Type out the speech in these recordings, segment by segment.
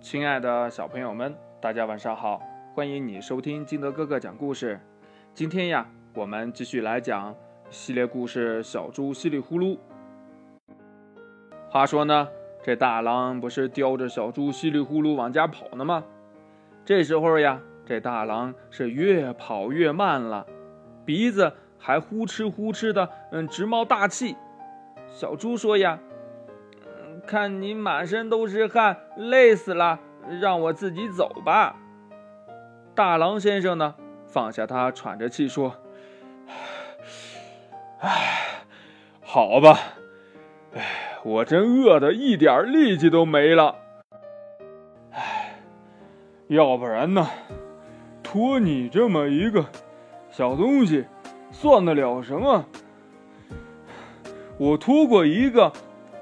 亲爱的小朋友们，大家晚上好！欢迎你收听金德哥哥讲故事。今天呀，我们继续来讲系列故事《小猪唏哩呼噜》。话说呢，这大狼不是叼着小猪唏哩呼噜往家跑呢吗？这时候呀，这大狼是越跑越慢了，鼻子还呼哧呼哧的，嗯，直冒大气。小猪说呀。看你满身都是汗，累死了，让我自己走吧。大狼先生呢，放下他，喘着气说：“ 唉，好吧，唉，我真饿得一点力气都没了。唉，要不然呢，拖你这么一个小东西，算得了什么？我拖过一个。”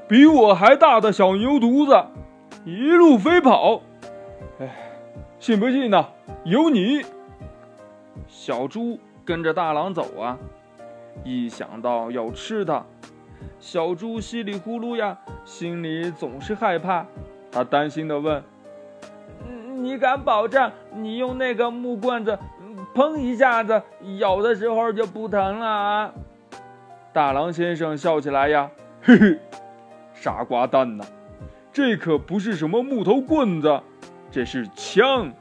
比我还大的小牛犊子，一路飞跑，哎，信不信呢？有你！小猪跟着大狼走啊，一想到要吃它，小猪稀里呼噜呀，心里总是害怕。他担心的问：“你敢保证你用那个木棍子，砰一下子咬的时候就不疼了啊？”大狼先生笑起来呀，嘿嘿。傻瓜蛋呐，这可不是什么木头棍子，这是枪。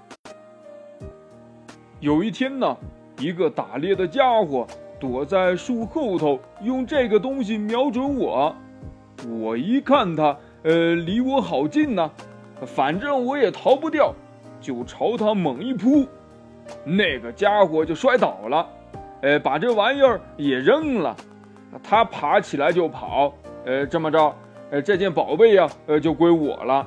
有一天呢，一个打猎的家伙躲在树后头，用这个东西瞄准我。我一看他，呃，离我好近呢，反正我也逃不掉，就朝他猛一扑。那个家伙就摔倒了，呃，把这玩意儿也扔了。他爬起来就跑，呃，这么着。呃，这件宝贝呀，呃，就归我了。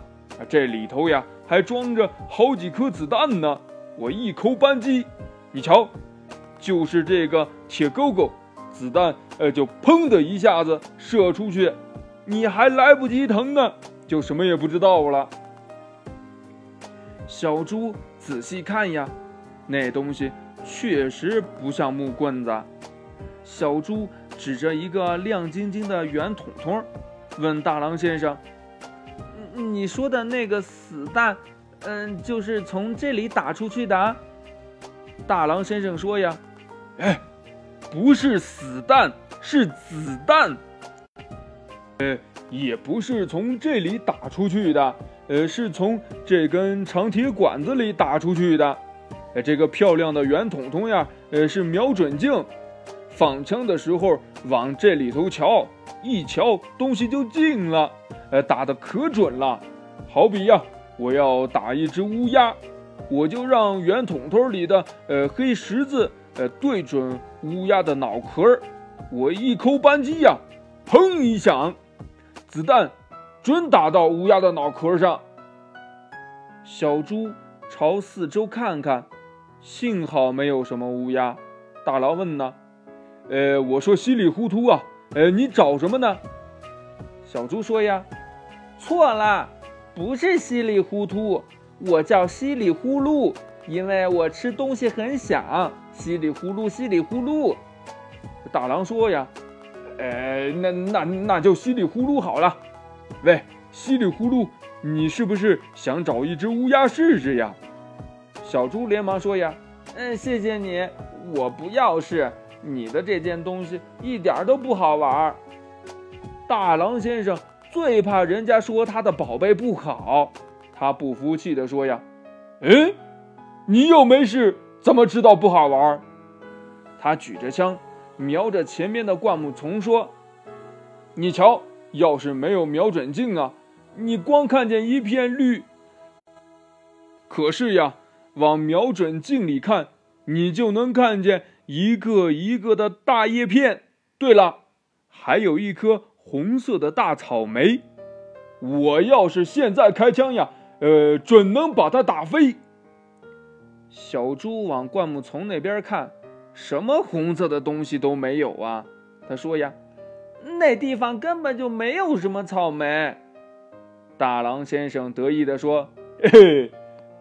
这里头呀，还装着好几颗子弹呢。我一扣扳机，你瞧，就是这个铁钩钩，子弹呃，就砰的一下子射出去，你还来不及疼呢，就什么也不知道了。小猪仔细看呀，那东西确实不像木棍子。小猪指着一个亮晶晶的圆筒筒。问大狼先生：“你说的那个死弹，嗯，就是从这里打出去的？”大狼先生说：“呀，哎，不是死弹，是子弹。呃，也不是从这里打出去的，呃，是从这根长铁管子里打出去的。呃，这个漂亮的圆筒筒呀，呃，是瞄准镜，放枪的时候往这里头瞧。”一瞧，东西就进了，呃，打的可准了。好比呀，我要打一只乌鸦，我就让圆筒筒里的呃黑十字呃对准乌鸦的脑壳我一扣扳机呀，砰一响，子弹准打到乌鸦的脑壳上。小猪朝四周看看，幸好没有什么乌鸦。大狼问呢，呃，我说稀里糊涂啊。呃，你找什么呢？小猪说呀，错了，不是稀里糊涂，我叫稀里呼噜，因为我吃东西很响，稀里呼噜，稀里呼噜。大狼说呀，呃，那那那就稀里呼噜好了。喂，稀里呼噜，你是不是想找一只乌鸦试试呀？小猪连忙说呀，嗯，谢谢你，我不要试。你的这件东西一点都不好玩。大狼先生最怕人家说他的宝贝不好，他不服气地说：“呀，嗯，你又没事，怎么知道不好玩？”他举着枪，瞄着前面的灌木丛说：“你瞧，要是没有瞄准镜啊，你光看见一片绿。可是呀，往瞄准镜里看，你就能看见。”一个一个的大叶片。对了，还有一颗红色的大草莓。我要是现在开枪呀，呃，准能把它打飞。小猪往灌木丛那边看，什么红色的东西都没有啊。他说呀，那地方根本就没有什么草莓。大狼先生得意地说：“嘿嘿，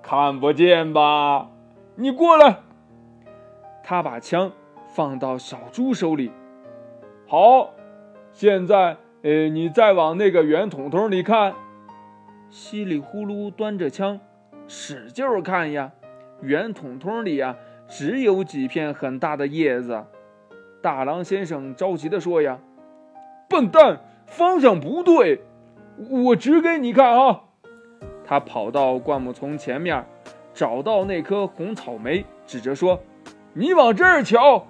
看不见吧？你过来。”他把枪放到小猪手里，好，现在，呃，你再往那个圆筒筒里看，稀里呼噜端着枪，使劲儿看呀，圆筒筒里呀只有几片很大的叶子。大狼先生着急地说：“呀，笨蛋，方向不对，我指给你看啊！”他跑到灌木丛前面，找到那颗红草莓，指着说：“你往这儿瞧。”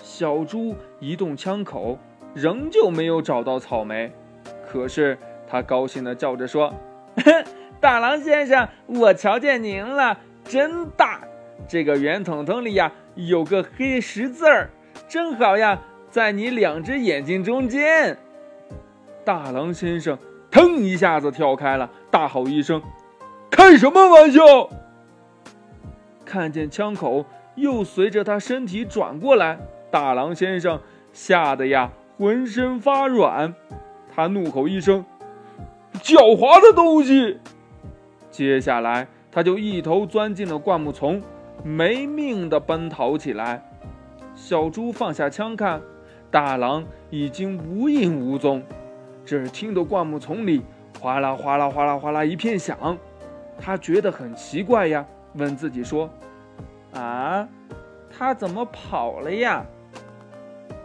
小猪移动枪口，仍旧没有找到草莓。可是他高兴地叫着说：“大狼先生，我瞧见您了，真大！这个圆筒筒里呀。”有个黑十字儿，正好呀，在你两只眼睛中间。大狼先生腾一下子跳开了，大吼一声：“开什么玩笑！”看见枪口又随着他身体转过来，大狼先生吓得呀浑身发软，他怒吼一声：“狡猾的东西！”接下来他就一头钻进了灌木丛。没命地奔逃起来，小猪放下枪看，大狼已经无影无踪。只听得灌木丛里哗啦哗啦哗啦哗啦一片响，他觉得很奇怪呀，问自己说：“啊，他怎么跑了呀？”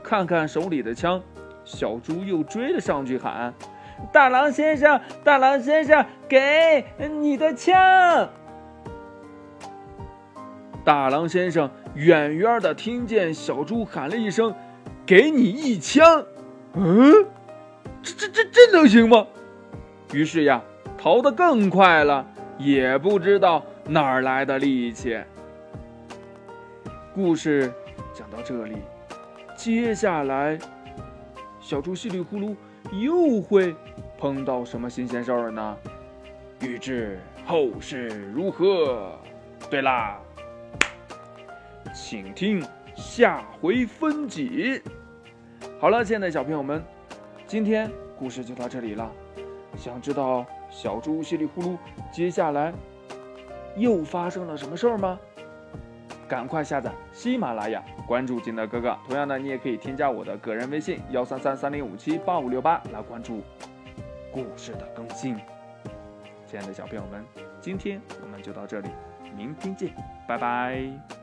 看看手里的枪，小猪又追了上去喊：“大狼先生，大狼先生，给你的枪！”大狼先生远远的听见小猪喊了一声：“给你一枪！”嗯，这这这这能行吗？于是呀，逃得更快了，也不知道哪儿来的力气。故事讲到这里，接下来小猪稀里呼噜又会碰到什么新鲜事儿呢？欲知后事如何？对啦。请听下回分解。好了，亲爱的小朋友们，今天故事就到这里了。想知道小猪稀里呼噜接下来又发生了什么事儿吗？赶快下载喜马拉雅，关注金德哥哥。同样呢，你也可以添加我的个人微信幺三三三零五七八五六八来关注故事的更新。亲爱的小朋友们，今天我们就到这里，明天见，拜拜。